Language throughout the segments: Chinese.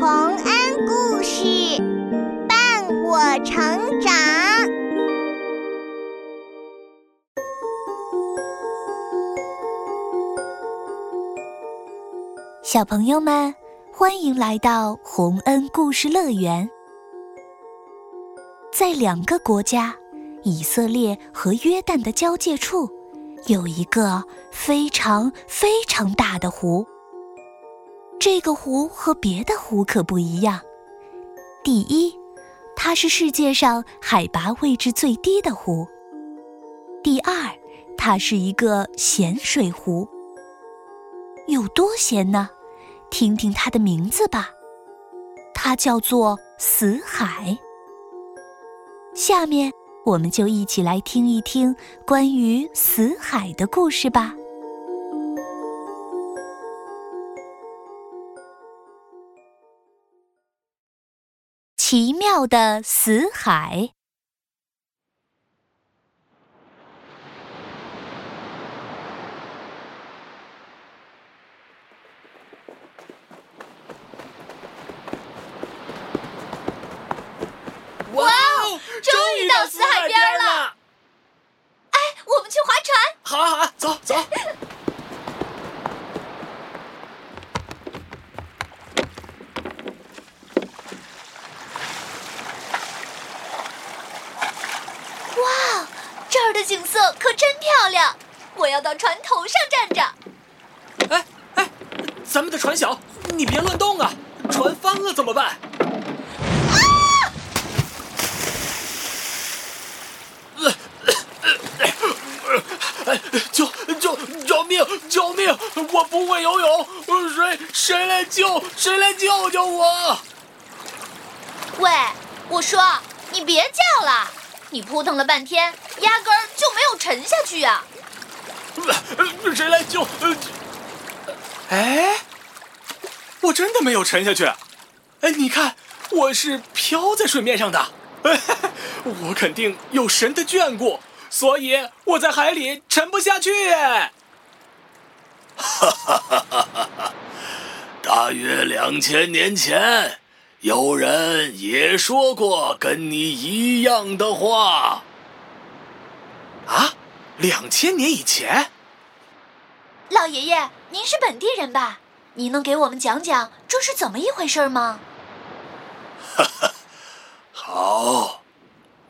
洪恩故事伴我成长。小朋友们，欢迎来到洪恩故事乐园。在两个国家——以色列和约旦的交界处，有一个非常非常大的湖。这个湖和别的湖可不一样。第一，它是世界上海拔位置最低的湖；第二，它是一个咸水湖。有多咸呢？听听它的名字吧，它叫做死海。下面，我们就一起来听一听关于死海的故事吧。奇妙的死海。哇哦，终于到死海边了！哎，我们去划船。好啊好啊，走走。哇，这儿的景色可真漂亮！我要到船头上站着。哎哎，咱们的船小，你别乱动啊！船翻了怎么办？救救救命救命！我不会游泳，谁谁来救谁来救救我？喂，我说你别叫了，你扑腾了半天，压根儿就没有沉下去呀、谁来救？哎，我真的没有沉下去。哎，你看，我是漂在水面上的。我肯定有神的眷顾，所以我在海里沉不下去。哈哈哈哈哈！大约两千年前，有人也说过跟你一样的话。啊，两千年以前？老爷爷，您是本地人吧？您能给我们讲讲这是怎么一回事吗？哈哈，好，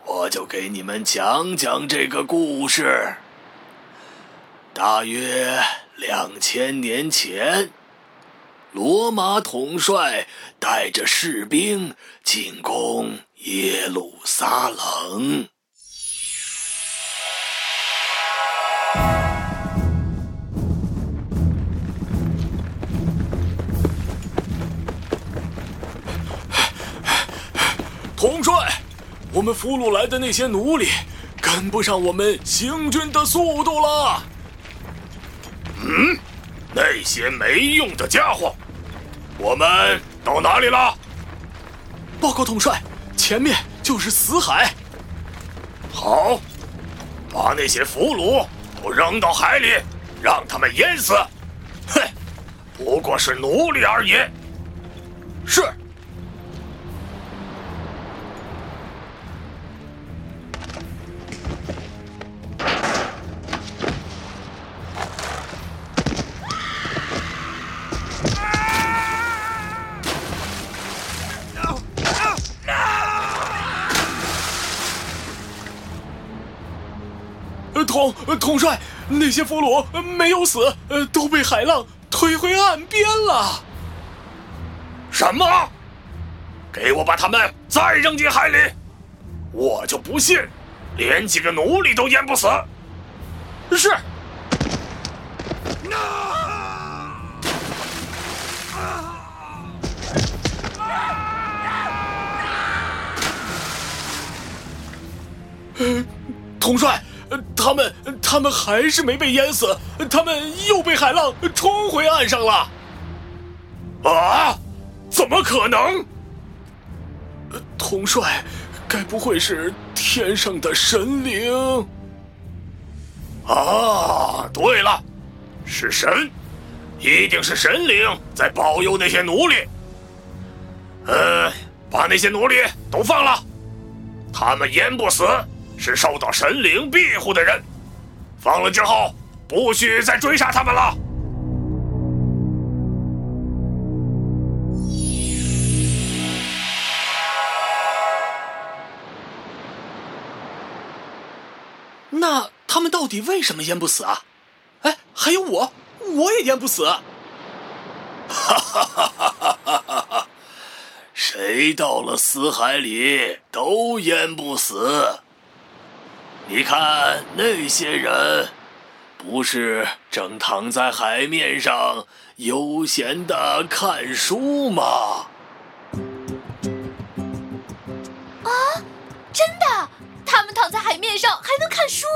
我就给你们讲讲这个故事。大约两千年前，罗马统帅带着士兵进攻耶路撒冷。统帅，我们俘虏来的那些奴隶跟不上我们行军的速度了。嗯，那些没用的家伙，我们到哪里了？报告统帅，前面就是死海。好，把那些俘虏都扔到海里，让他们淹死。哼，不过是奴隶而已。是。统统帅，那些俘虏没有死，都被海浪推回岸边了。什么？给我把他们再扔进海里！我就不信，连几个奴隶都淹不死。是。呃，统帅。他们他们还是没被淹死，他们又被海浪冲回岸上了。啊？怎么可能？统帅，该不会是天上的神灵？啊，对了，是神，一定是神灵在保佑那些奴隶。呃，把那些奴隶都放了。他们淹不死，是受到神灵庇护的人。放了之后，不许再追杀他们了。那他们到底为什么淹不死啊？哎，还有我，我也淹不死。哈哈哈哈哈哈！谁到了死海里都淹不死。你看那些人，不是正躺在海面上悠闲的看书吗？啊，真的！他们躺在海面上还能看书，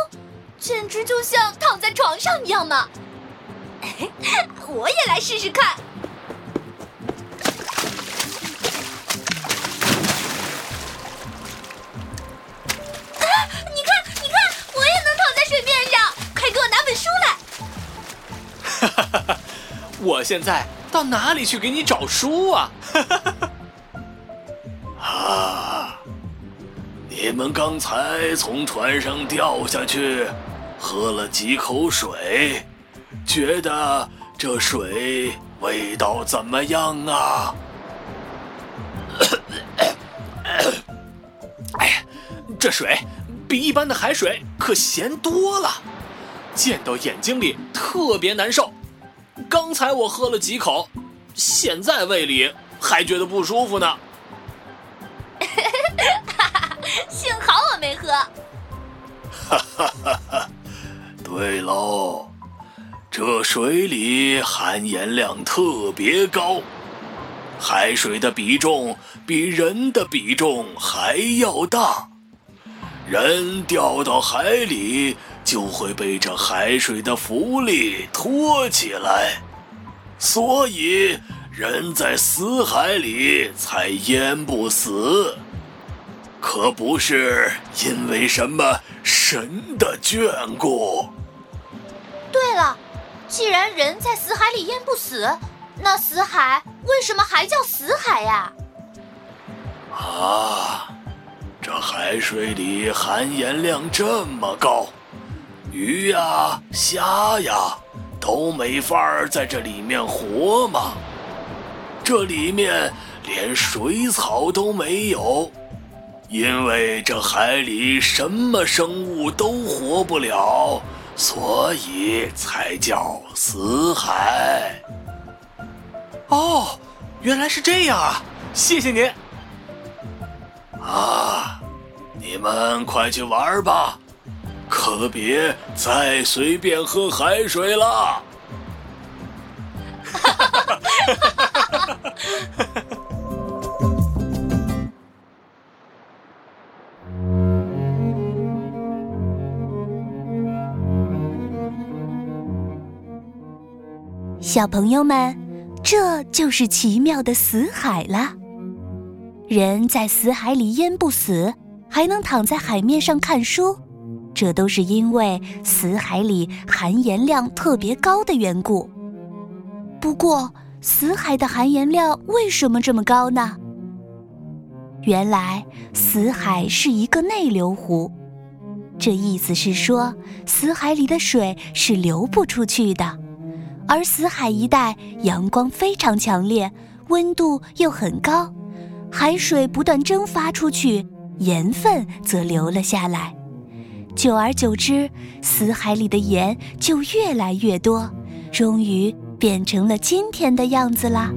简直就像躺在床上一样呢。我也来试试看。我现在到哪里去给你找书啊？啊！你们刚才从船上掉下去，喝了几口水，觉得这水味道怎么样啊？哎呀，这水比一般的海水可咸多了，溅到眼睛里特别难受。刚才我喝了几口，现在胃里还觉得不舒服呢。幸好我没喝。哈哈哈哈！对喽，这水里含盐量特别高，海水的比重比人的比重还要大，人掉到海里。就会被这海水的浮力拖起来，所以人在死海里才淹不死，可不是因为什么神的眷顾。对了，既然人在死海里淹不死，那死海为什么还叫死海呀？啊，这海水里含盐量这么高。鱼呀、虾呀，都没法在这里面活嘛。这里面连水草都没有，因为这海里什么生物都活不了，所以才叫死海。哦，原来是这样啊！谢谢您。啊，你们快去玩吧。可别再随便喝海水了！小朋友们，这就是奇妙的死海了。人在死海里淹不死，还能躺在海面上看书。这都是因为死海里含盐量特别高的缘故。不过，死海的含盐量为什么这么高呢？原来，死海是一个内流湖，这意思是说，死海里的水是流不出去的。而死海一带阳光非常强烈，温度又很高，海水不断蒸发出去，盐分则流了下来。久而久之，死海里的盐就越来越多，终于变成了今天的样子啦。